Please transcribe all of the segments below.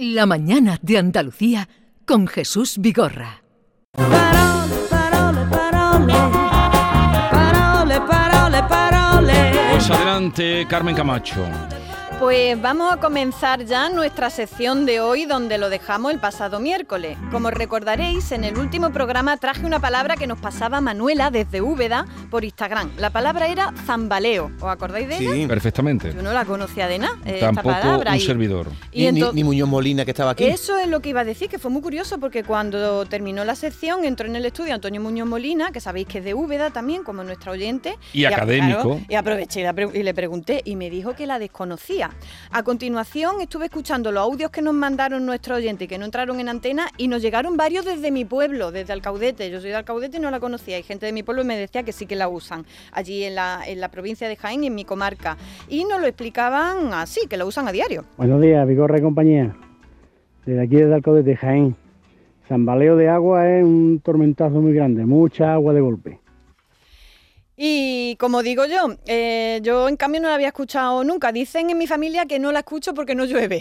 La mañana de Andalucía con Jesús Vigorra. Parole, parole, parole. Parole, parole, parole. Pues adelante, Carmen Camacho. Pues vamos a comenzar ya nuestra sección de hoy donde lo dejamos el pasado miércoles. Como recordaréis, en el último programa traje una palabra que nos pasaba Manuela desde Úbeda por Instagram. La palabra era zambaleo. ¿Os acordáis de ella? Perfectamente. Yo no la conocía de nada, eh, esta Tampoco palabra. un y- servidor. y Ni, ni- ento- ni Muñoz Molina que estaba aquí. Eso es lo que iba a decir, que fue muy curioso porque cuando terminó la sección entró en el estudio Antonio Muñoz Molina, que sabéis que es de Úbeda también, como nuestra oyente. Y académico. claro, y aproveché y le pregunté y me dijo que la desconocía. A continuación estuve escuchando los audios que nos mandaron nuestros oyentes y que no entraron en antena y nos llegaron varios desde mi pueblo, desde Alcaudete. Yo soy de Alcaudete y no la conocía. Hay gente de mi pueblo me decía que sí que la usan allí en la, la provincia de Jaén y en mi comarca. Y nos lo explicaban así, que lo usan a diario. Buenos días, Vigorra y compañía. Desde aquí desde Alcodes de Jaén. Zambaleo de agua es un tormentazo muy grande, mucha agua de golpe. Y como digo yo, eh, yo en cambio no la había escuchado nunca. Dicen en mi familia que no la escucho porque no llueve.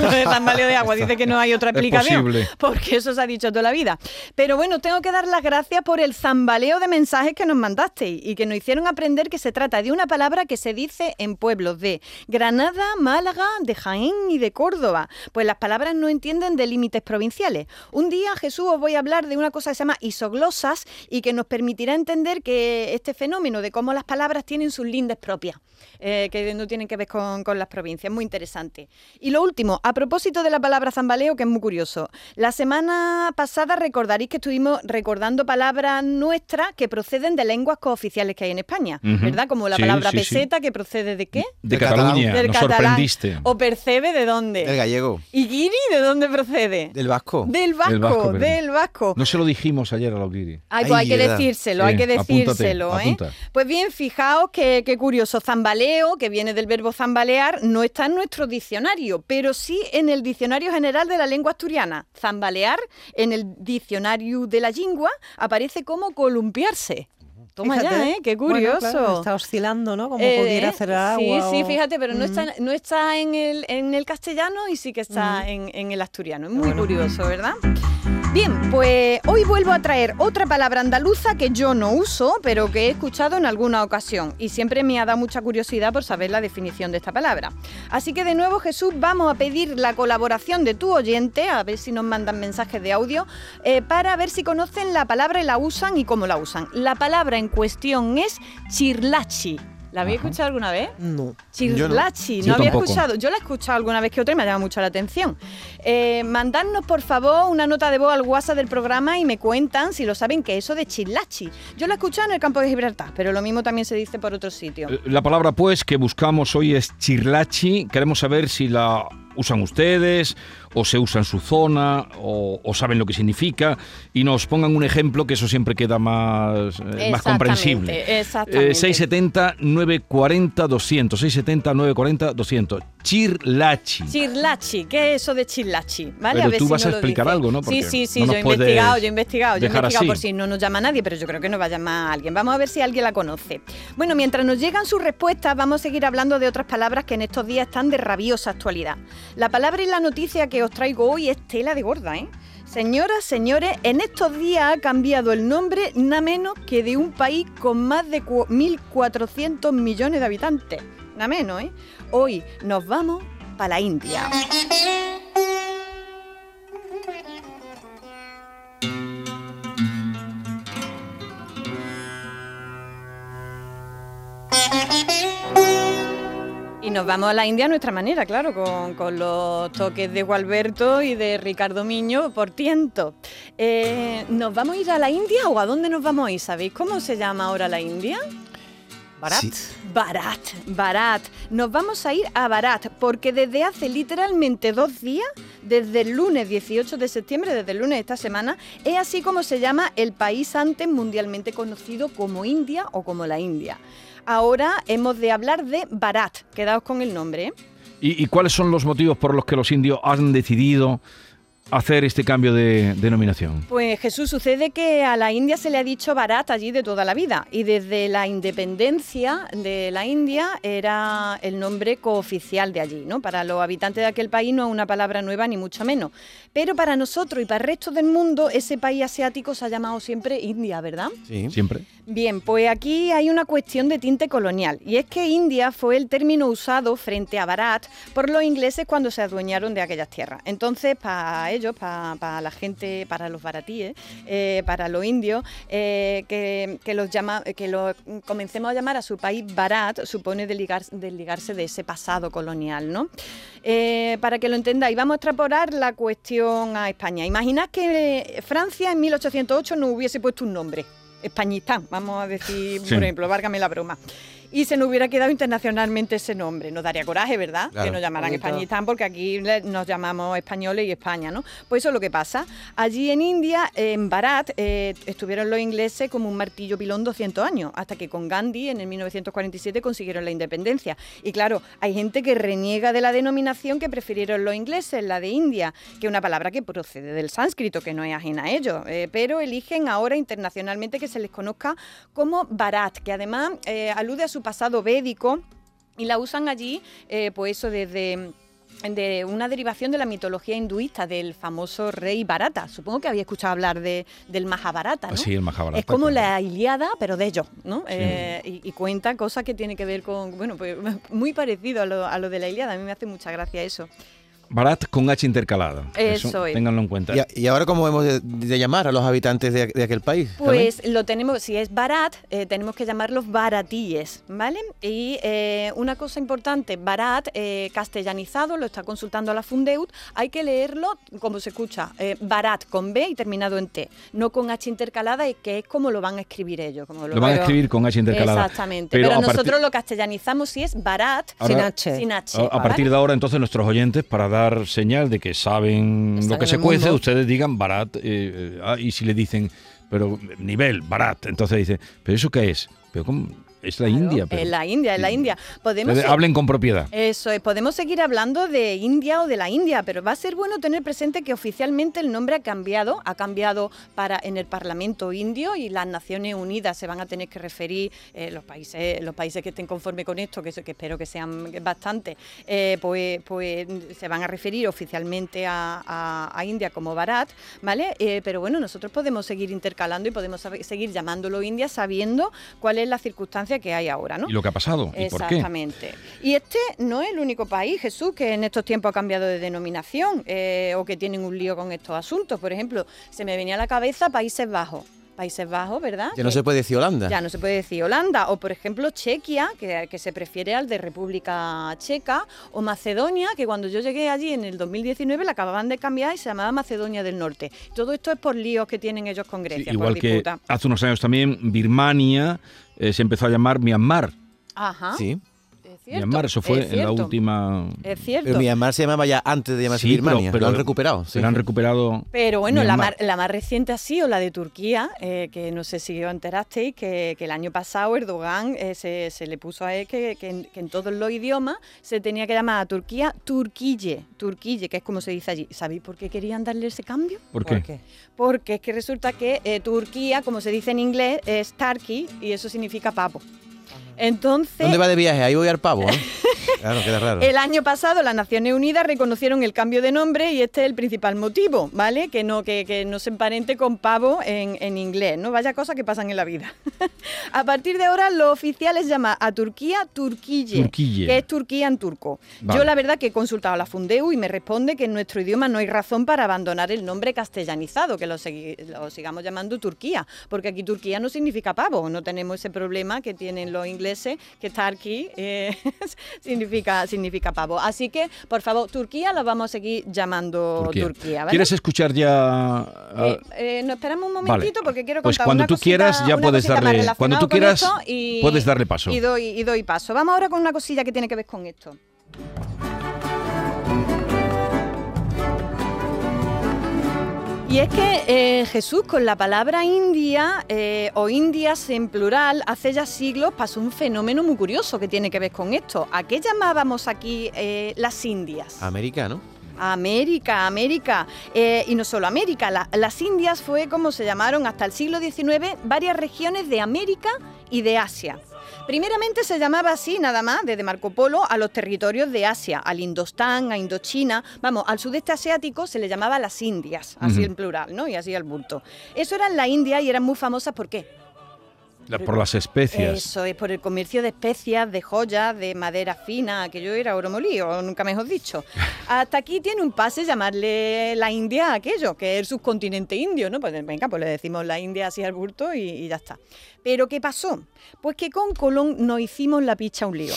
Lo de zambaleo de agua. Dice que no hay otra explicación. Porque eso se ha dicho toda la vida. Pero bueno, tengo que dar las gracias por el zambaleo de mensajes que nos mandasteis y que nos hicieron aprender que se trata de una palabra que se dice en pueblos de Granada, Málaga, de Jaén y de Córdoba. Pues las palabras no entienden de límites provinciales. Un día, Jesús, os voy a hablar de una cosa que se llama isoglosas y que nos permitirá entender que este fenómeno de cómo las palabras tienen sus lindes propias, eh, que no tienen que ver con, con las provincias. Muy interesante. Y lo último, a propósito de la palabra zambaleo, que es muy curioso. La semana pasada recordaréis que estuvimos recordando palabras nuestras que proceden de lenguas cooficiales que hay en España. ¿verdad? Como la Sí, palabra sí, sí. peseta, que procede de qué? De Del catalán. Cataluña, Del nos catalán. sorprendiste. ¿O percebe de dónde? El gallego. ¿Y guiri de dónde procede? Del vasco. Del vasco, Del vasco, del. No se lo dijimos ayer a la Guiri. Ay, pues Ay, hay que decírselo, Sí, hay que apúntate, decírselo, ¿eh? Pues bien, fijaos que, qué curioso, zambaleo, que viene del verbo zambalear, no está en nuestro diccionario, pero sí en el diccionario general de la lengua asturiana. Zambalear, en el diccionario de la lengua, aparece como columpiarse. Toma Fíjate, ya, ¿eh? Qué bueno, curioso. claro, está oscilando, ¿no? Como Eh, pudiera hacer agua. Sí, sí, fíjate, pero no Ujú. está, no está en, el, en el castellano y sí que está en, en el asturiano. Es muy Bueno. curioso, ¿verdad? Bien, pues hoy vuelvo a traer otra palabra andaluza que yo no uso, pero que he escuchado en alguna ocasión y siempre me ha dado mucha curiosidad por saber la definición de esta palabra. Así que de nuevo, Jesús, vamos a pedir la colaboración de tu oyente, a ver si nos mandan mensajes de audio, eh, para ver si conocen la palabra y la usan y cómo la usan. La palabra en cuestión es chirlachi. ¿La habéis Ajá. escuchado alguna vez? No. Chirlachi, no, había tampoco. escuchado. Yo la he escuchado alguna vez que otra y me ha llamado mucho la atención. Eh, mandadnos, por favor, una nota de voz al WhatsApp del programa y me cuentan si lo saben que eso de chirlachi. Yo la he escuchado en el campo de Gibraltar, pero lo mismo también se dice por otros sitios. Eh, La palabra, pues, que buscamos hoy es chirlachi. Queremos saber si la usan ustedes, o se usa en su zona, o, o saben lo que significa, y nos pongan un ejemplo que eso siempre queda más, eh, más comprensible. exactamente. Eh, 670-940-200. 670-940-200. Chirlachi. Chirlachi, ¿qué es eso de chirlachi? ¿Vale? Pero ver tú si vas a explicar algo, ¿no? Sí, Porque sí, sí, no yo he investigado, yo he investigado, yo he investigado por si no nos llama nadie, pero yo creo que nos va a llamar a alguien. Vamos a ver si alguien la conoce. Bueno, mientras nos llegan sus respuestas, vamos a seguir hablando de otras palabras que en estos días están de rabiosa actualidad. La palabra y la noticia que os traigo hoy es tela de gorda, ¿eh? Señoras, señores, en estos días ha cambiado el nombre nada menos que de un país con más de cu- 1.400 millones de habitantes. Nada menos, ¿eh? Hoy nos vamos para la India. Nos vamos a la India a nuestra manera, claro, con, con los toques de Gualberto y de Ricardo Miño por tiento. Eh, ¿Nos vamos a ir a la India o a dónde nos vamos a ir? ¿Sabéis cómo se llama ahora la India? Barat. Sí. Barat, Barat. Nos vamos a ir a Barat porque desde hace literalmente dos días, desde el lunes 18 de septiembre, desde el lunes de esta semana, es así como se llama el país antes mundialmente conocido como India o como la India. Ahora hemos de hablar de Barat. Quedaos con el nombre. ¿eh? ¿Y, y cuáles son los motivos por los que los indios han decidido hacer este cambio de denominación? Pues Jesús, sucede que a la India se le ha dicho Bharat allí de toda la vida y desde la independencia de la India era el nombre cooficial de allí, ¿no? Para los habitantes de aquel país no es una palabra nueva ni mucho menos. Pero para nosotros y para el resto del mundo ese país asiático se ha llamado siempre India, ¿verdad? Sí. Siempre. Bien, pues aquí hay una cuestión de tinte colonial y es que India fue el término usado frente a Bharat por los ingleses cuando se adueñaron de aquellas tierras. Entonces, para ellos, para, la gente, para los baratíes, eh, para los indios, eh, que, que los llama, que lo comencemos a llamar a su país Bharat supone desligar- desligarse de ese pasado colonial, ¿no? Eh, para que lo entendáis, vamos a extrapolar la cuestión a España. Imaginad que Francia en 1808 no hubiese puesto un nombre. Españistán, vamos a decir, Sí. por ejemplo, válgame la broma. Y se nos hubiera quedado internacionalmente ese nombre. Nos daría coraje, ¿verdad? Claro. Que nos llamaran Bonito. Españistán porque aquí nos llamamos españoles y España, ¿no? Pues eso es lo que pasa. Allí en India, en Bharat, eh, estuvieron los ingleses como un martillo pilón 200 años, hasta que con Gandhi en el 1947 consiguieron la independencia. Y claro, hay gente que reniega de la denominación que prefirieron los ingleses, la de India, que es una palabra que procede del sánscrito, que no es ajena a ellos, eh, pero eligen ahora internacionalmente que se les conozca como Bharat, que además eh, alude a su pasado védico y la usan allí, eh, pues eso desde de una derivación de la mitología hinduista del famoso rey Bharata. Supongo que había escuchado hablar de, del Mahabharata, ¿no? El Mahabharata. Es como claro. la Iliada, pero de ellos, ¿no? Eh, y, y cuenta cosas que tienen que ver con, bueno, pues muy parecido a lo, a lo de la Iliada. A mí me hace mucha gracia eso. Barat con H intercalada. Eso es. Ténganlo en cuenta. Y, ahora, ¿cómo hemos de, de llamar a los habitantes de, de aquel país? ¿También? Pues lo tenemos, si es barat, eh, tenemos que llamarlos baratíes, ¿vale? Y eh, una cosa importante, barat, eh, castellanizado, lo está consultando a la Fundeut, hay que leerlo como se escucha, eh, barat con B y terminado en T, no con H intercalada, y que es como lo van a escribir ellos. Como Lo van a escribir con H intercalada. Exactamente, Pero pero, a partir- nosotros lo castellanizamos si es barat, Ahora- Sin H. sin H. A, partir de ahora, entonces, nuestros oyentes, para dar señal de que saben Están lo que se cuece, mundo. ustedes digan barat. eh, eh, ah, y si le dicen, pero nivel, barat, entonces dice, ¿pero eso qué es? Pero ¿cómo? Es la Claro, India. Pero, Es la India, es la India. Podemos hablen con propiedad. Eso es, podemos seguir hablando de India o de la India, pero va a ser bueno tener presente que oficialmente el nombre ha cambiado, ha cambiado para en el Parlamento indio y las Naciones Unidas se van a tener que referir, eh, los países los países que estén conformes con esto, que, espero que sean bastantes, eh, pues, pues se van a referir oficialmente a, a- a India como Bharat, ¿vale? Eh, pero bueno, nosotros podemos seguir intercalando y podemos seguir llamándolo India sabiendo cuál es la circunstancia que hay ahora, ¿no? ¿Y lo que ha pasado? ¿Y por qué? Exactamente. Y este no es el único país, Jesús, que en estos tiempos ha cambiado de denominación eh, o que tienen un lío con estos asuntos. Por ejemplo, se me venía a la cabeza Países Bajos. Países Bajos, ¿verdad? Ya no se puede decir Holanda. ya no se puede decir Holanda, o por ejemplo Chequia, que, que se prefiere al de República Checa, o Macedonia, que cuando yo llegué allí en el 2019 la acababan de cambiar y se llamaba Macedonia del Norte. Todo esto es por líos que tienen ellos con Sí, Grecia, igual por que disputa. hace unos años también, Birmania eh, se empezó a llamar Myanmar. Ajá, Sí. Cierto. Myanmar, eso fue es en la última... Es cierto. Pero Myanmar se llamaba ya antes de llamarse Sí, pero- Birmania. pero- lo han recuperado. sí. Se la han recuperado... Pero bueno, la más, la más reciente ha sido la de Turquía, eh, que no sé si os enterasteis, que, que el año pasado Erdogan eh, se, se le puso a él que, que en, que en todos los idiomas se tenía que llamar a Turquía Turquille, Turquille, que es como se dice allí. ¿Sabéis por qué querían darle ese cambio? ¿Por qué? ¿Por qué? Porque es que resulta que eh, Turquía, como se dice en inglés, es Turkey y eso significa pavo. Entonces, ¿Dónde va de viaje? Ahí voy al pavo, ¿eh? Claro, queda raro. el año pasado las Naciones Unidas reconocieron el cambio de nombre y este es el principal motivo, ¿vale? Que no, que, que no se emparente con pavo en, en inglés, ¿no? Vaya cosas que pasan en la vida. a partir de ahora, lo oficial es llamar a Turquía Turquille, Turquille. que es Turquía en turco. Vale. Yo la verdad que he consultado a la Fundeu y me responde que en nuestro idioma no hay razón para abandonar el nombre castellanizado, que lo, segui- lo sigamos llamando Turquía, porque aquí Turquía no significa pavo, no tenemos ese problema que tienen los ingleses, que Turkey eh, significa, significa pavo. Así que, por favor, Turquía la vamos a seguir llamando Turquía. Turquía. ¿vale? ¿Quieres escuchar ya...? ah, Eh, eh, nos esperamos un momentito Vale. porque quiero Pues contar cuando una tú cosita- quieras ya puedes darle- cuando tú quieras, y- puedes darle paso. Y doy, y doy paso. Vamos ahora con una cosilla que tiene que ver con esto. Y es que eh, Jesús con la palabra India eh, o Indias en plural hace ya siglos pasó un fenómeno muy curioso que tiene que ver con esto. ¿A qué llamábamos aquí eh, las Indias? América, América. Eh, y no solo América, la- las Indias fue como se llamaron hasta el siglo XIX varias regiones de América y de Asia. Primeramente se llamaba así, nada más, desde Marco Polo, a los territorios de Asia, al Indostán, a Indochina, vamos, al sudeste asiático se le llamaba las Indias, así en plural, ¿no? Y así al bulto. Eso eran la India y eran muy famosas, ¿por qué? La- por las especias. Eso es por el comercio de especias, de joyas, de madera fina, aquello era oro molido, nunca mejor dicho. Hasta aquí tiene un pase llamarle la India a aquello, que es el subcontinente indio, ¿no? Pues venga, pues le decimos la India así al bulto y, y ya está. Pero ¿qué pasó? Pues que con Colón nos hicimos la picha un lío.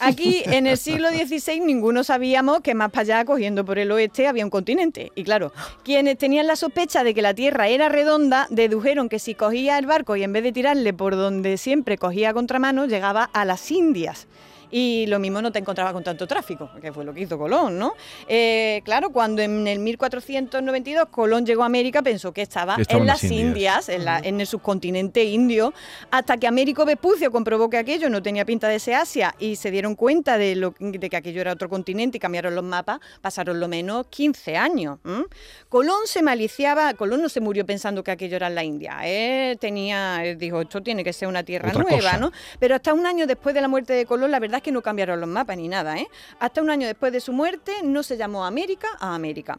Aquí en el siglo XVI ninguno sabíamos que más para allá, cogiendo por el oeste, había un continente. Y claro, quienes tenían la sospecha de que la Tierra era redonda, dedujeron que si cogía el barco y en vez de tirarle por donde siempre cogía contramano, llegaba a las Indias. Y lo mismo no te encontraba con tanto tráfico, que fue lo que hizo Colón, ¿no? Eh, claro, cuando en el 1492 Colón llegó a América, pensó que estaba, en las Indias. Indias, en, la- en el subcontinente indio, hasta que Américo Vespucio comprobó que aquello no tenía pinta de ser Asia y se dieron cuenta de, lo, de que aquello era otro continente y cambiaron los mapas, pasaron lo menos 15 años. Colón se maliciaba, Colón no se murió pensando que aquello era la India, él tenía, él dijo, esto tiene que ser una tierra Otra nueva, cosa. ¿no? Pero hasta un año después de la muerte de Colón, la verdad es que no cambiaron los mapas ni nada, ¿eh? Hasta un año después de su muerte no se llamó América a América.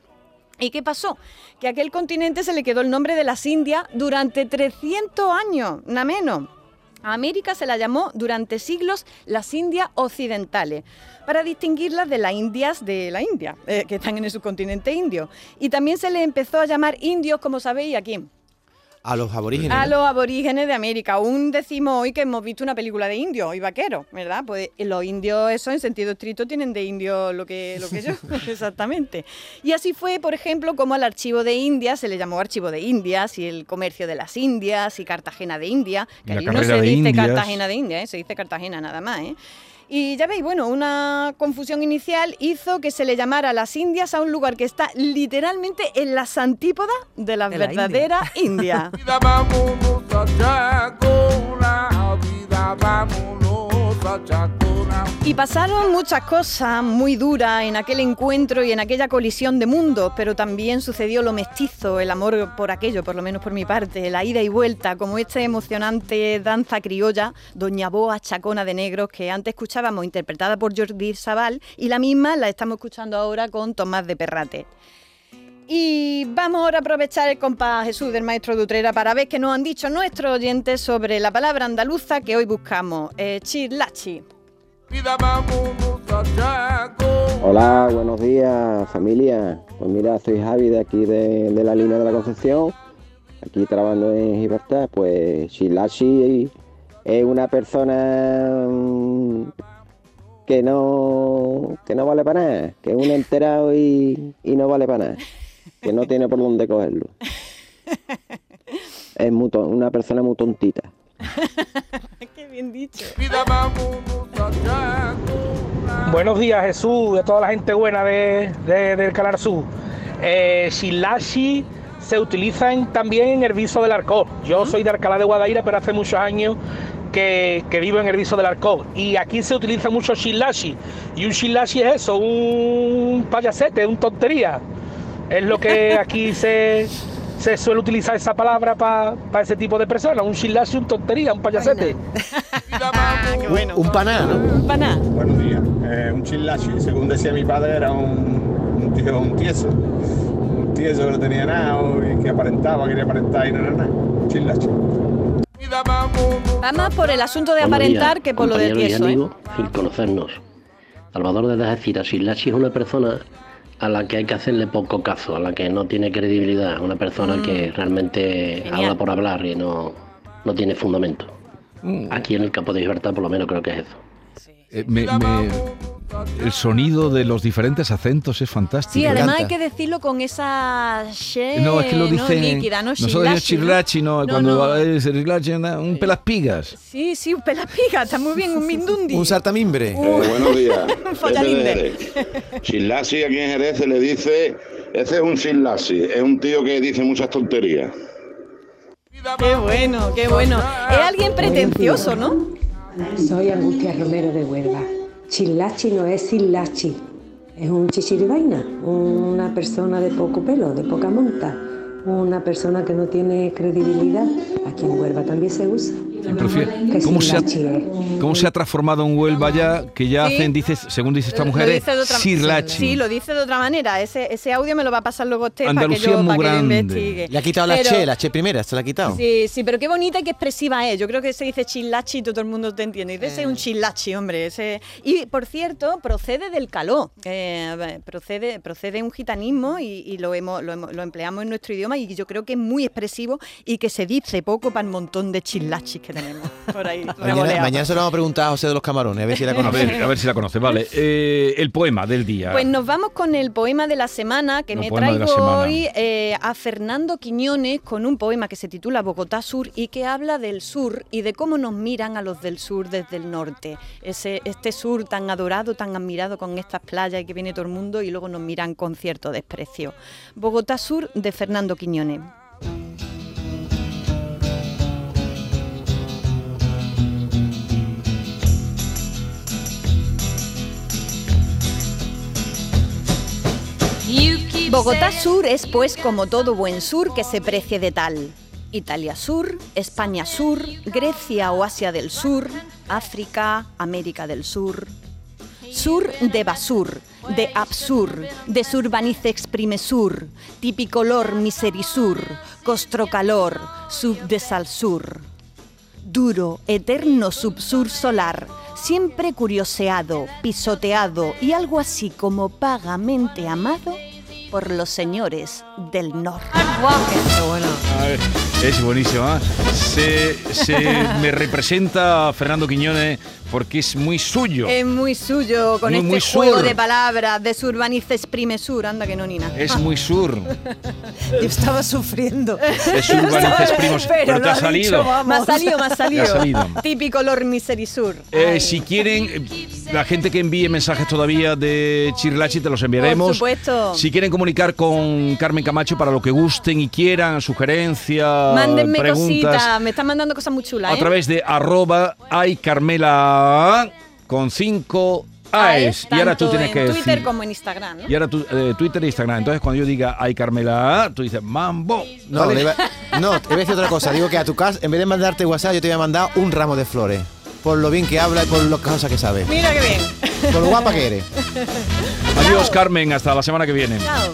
¿Y qué pasó? Que a aquel continente se le quedó el nombre de las Indias durante 300 años, nada menos. A América se la llamó durante siglos las Indias occidentales, para distinguirlas de las Indias de la India, eh, que están en el subcontinente indio. Y también se le empezó a llamar indios, como sabéis, aquí. A los aborígenes. A los aborígenes de América. Aún decimos hoy que hemos visto una película de indios y vaqueros, ¿verdad? Pues los indios, eso en sentido estricto, tienen de indio lo que, lo que yo, exactamente. Y así fue, por ejemplo, como al archivo de Indias se le llamó archivo de Indias y el comercio de las Indias y Cartagena de India. Que allí no se dice Indias. Cartagena de India, ¿eh? se dice Cartagena nada más, ¿eh? Y ya veis, bueno, una confusión inicial hizo que se le llamara las Indias a un lugar que está literalmente en las antípodas de las De la India. Y pasaron muchas cosas muy duras en aquel encuentro y en aquella colisión de mundos, pero también sucedió lo mestizo, el amor por aquello, por lo menos por mi parte, la ida y vuelta, como esta emocionante danza criolla, Doña Boa Chacona de Negros, que antes escuchábamos interpretada por Jordi Sabal, y la misma la estamos escuchando ahora con Tomás de Perrate. Y vamos ahora a aprovechar el compás Jesús del maestro de Utrera para ver qué nos han dicho nuestros oyentes sobre la palabra andaluza que hoy buscamos, eh, chirlachi. Vida vámonos a Chacona. Hola, buenos días familia. Pues mira, soy Javi de aquí de, de la línea de la Concepción, aquí trabajando en Gibraltar. Pues Shilashi es una persona mm, que no, que no vale para nada, que es un enterado y, y no vale para nada, que no tiene por dónde cogerlo. Es muy una persona muy tontita. Bien dicho. A. Buenos días Jesús, de toda la gente buena de, de- del Canal Sur. Eh, Shilashi se utilizan también en el viso del Arcón. Yo soy de Alcalá de Guadaira, pero hace muchos años que, que vivo en el viso del Arcón. Y aquí se utiliza mucho Shilashi. Y un Shilashi es eso, un payasete, un tontería. Es lo que aquí se, se suele utilizar esa palabra para ese tipo de personas. Un Shilashi, un tontería, un payasete. Vida Ah, bueno. Un paná, ¿no? Paná. Buenos días. Eh, un chilachi, según decía mi padre, era un, un tío, un tieso. Un tieso que no tenía nada o- y que aparentaba, quería aparentar y no era nada. Un chilachi. Vámonos. Va más por el asunto de Buenos aparentar días, que por lo de compañeros y tieso, ¿eh? sin conocernos. Salvador de Algeciras, Silachi es una persona a la que hay que hacerle poco caso, a la que no tiene credibilidad, una persona que realmente Mm. Genial. habla por hablar y no, no tiene fundamento. Mm. Aquí en el campo de libertad por lo menos creo que es eso. Eh, me- me- el sonido de los diferentes acentos es fantástico. Sí, además hay que decirlo con esa she, No, es que lo dicen. líquida, ¿no? Nosotros ¿no? chirlachi, ¿no? No, Cuando no. es chirlachi, un pelaspigas. Sí, sí, un pelapiga, está muy bien, un mindundi. Un saltamimbre. Eh, buenos días. Un follamimbre. Shilashi aquí en Jerez se le dice, ese es un Shilashi, es un tío que dice muchas tonterías. Qué bueno, qué bueno. Es alguien pretencioso, ¿no? Soy Angustia Romero de Huelva. Chilachi no es Silachi, Es un chichiribaina, una persona de poco pelo, de poca monta, una persona que no tiene credibilidad. Aquí en Huelva también se usa. ¿Cómo, se ha, Sirlachi es. ¿Cómo se ha transformado en Huelva ya? Que ya Sí. hacen, dices, según dice esta mujer, dice de otra- Sirlachi. Sí, lo dice de otra manera. Ese, ese audio me lo va a pasar luego usted para que Andalucía yo es muy para que lo grande. investigue. Le ha quitado la Pero- che, la che primera, se la ha quitado. Sí, sí, pero qué bonita y qué expresiva es. Yo creo que se dice chilachi y todo el mundo te entiende. Dice, ese es un chilachi, hombre. Ese... Y, por cierto, procede del caló. Eh, procede, procede de un gitanismo y, y lo, hemos, lo, hemos- lo empleamos en nuestro idioma y yo creo que es muy expresivo y que se dice poco para el montón de chilachis que tenemos por ahí. Mañana, se lo vamos a preguntar a José de los Camarones, a ver si la A conoce. ver, a ver si la conoce. Vale, eh, el poema del día. Pues nos vamos con el poema de la semana que El me traigo hoy eh, a Fernando Quiñones con un poema que se titula Bogotá Sur y que habla del sur y de cómo nos miran a los del sur desde el norte. Ese, este sur tan adorado, tan admirado con estas playas y que viene todo el mundo y luego nos miran con cierto desprecio. Bogotá Sur de Fernando Quiñones. Bogotá Sur es pues como todo buen sur que se precie de tal. Italia Sur, España Sur, Grecia o Asia del Sur, África, América del Sur. Sur de basur, de absur, de surbanice exprime sur, tipicolor miserisur, costrocalor, sub de salsur. Duro, eterno subsur solar, siempre curioseado, pisoteado y algo así como vagamente amado por los señores del norte. Qué bueno. A es buenísima. Se, se me representa Fernando Quiñones porque es muy suyo. Es muy suyo con Muy, este muy juego sur. de palabras de surbanice exprime sur, anda que no nina. Es muy sur. Yo estaba sufriendo. Es urbanices primos. Pero, te lo ha salido. dicho. Me ha salido, me ha salido. Típico Lord Miserisur. Eh, si quieren, eh, la gente que envíe mensajes todavía de Chirlachi, te los enviaremos. Por supuesto. Si quieren comunicar con Carmen Camacho para lo que gusten y quieran, sugerencias, Mándenme preguntas, cositas, me están mandando cosas muy chulas. a ¿eh? través de arroba ay Carmela con 5 AES. Y ahora tú tienes que en Twitter decir. como en Instagram, ¿no? Y ahora tú, eh, Twitter e Instagram. Entonces, cuando yo diga ay Carmela, tú dices mambo. No, ¿vale? le iba- no, te voy a decir otra cosa. Digo que a tu casa, en vez de mandarte WhatsApp, yo te voy a mandar un ramo de flores. Por lo bien que habla y por las cosas que sabe. Mira qué bien. Por lo guapa que eres. Adiós, Carmen. Hasta la semana que viene. Chao.